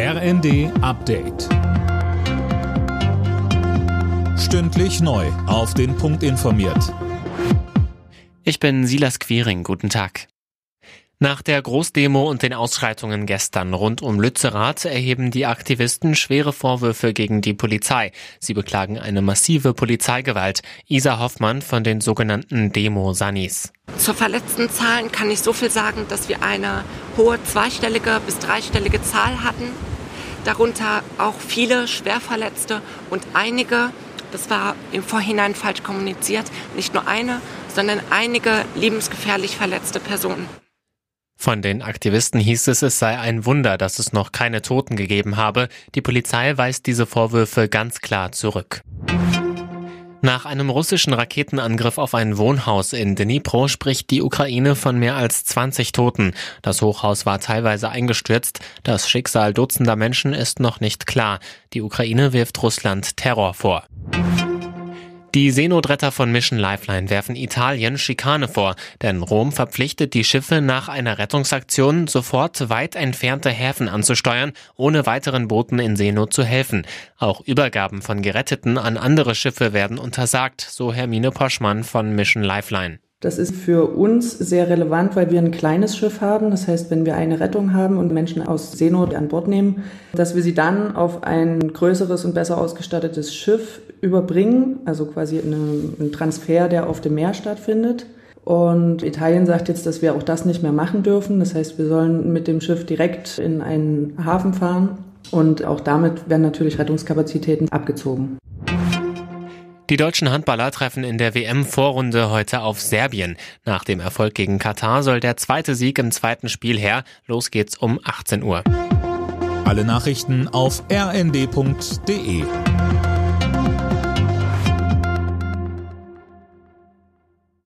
RND Update. Stündlich neu. Auf den Punkt informiert. Ich bin Silas Quiring. Guten Tag. Nach der Großdemo und den Ausschreitungen gestern rund um Lützerath erheben die Aktivisten schwere Vorwürfe gegen die Polizei. Sie beklagen eine massive Polizeigewalt. Isa Hoffmann von den sogenannten Demo-Sanis. Zur verletzten Zahlen kann ich so viel sagen, dass wir eine hohe zweistellige bis dreistellige Zahl hatten. Darunter auch viele Schwerverletzte und einige, das war im Vorhinein falsch kommuniziert, nicht nur eine, sondern einige lebensgefährlich verletzte Personen. Von den Aktivisten hieß es, es sei ein Wunder, dass es noch keine Toten gegeben habe. Die Polizei weist diese Vorwürfe ganz klar zurück. Nach einem russischen Raketenangriff auf ein Wohnhaus in Dnipro spricht die Ukraine von mehr als 20 Toten. Das Hochhaus war teilweise eingestürzt. Das Schicksal dutzender Menschen ist noch nicht klar. Die Ukraine wirft Russland Terror vor. Die Seenotretter von Mission Lifeline werfen Italien Schikane vor, denn Rom verpflichtet die Schiffe nach einer Rettungsaktion sofort weit entfernte Häfen anzusteuern, ohne weiteren Booten in Seenot zu helfen. Auch Übergaben von Geretteten an andere Schiffe werden untersagt, so Hermine Poschmann von Mission Lifeline. Das ist für uns sehr relevant, weil wir ein kleines Schiff haben. Das heißt, wenn wir eine Rettung haben und Menschen aus Seenot an Bord nehmen, dass wir sie dann auf ein größeres und besser ausgestattetes Schiff überbringen, also quasi eine, ein Transfer, der auf dem Meer stattfindet. Und Italien sagt jetzt, dass wir auch das nicht mehr machen dürfen. Das heißt, wir sollen mit dem Schiff direkt in einen Hafen fahren und auch damit werden natürlich Rettungskapazitäten abgezogen. Die deutschen Handballer treffen in der WM-Vorrunde heute auf Serbien. Nach dem Erfolg gegen Katar soll der zweite Sieg im zweiten Spiel her. Los geht's um 18 Uhr. Alle Nachrichten auf rnd.de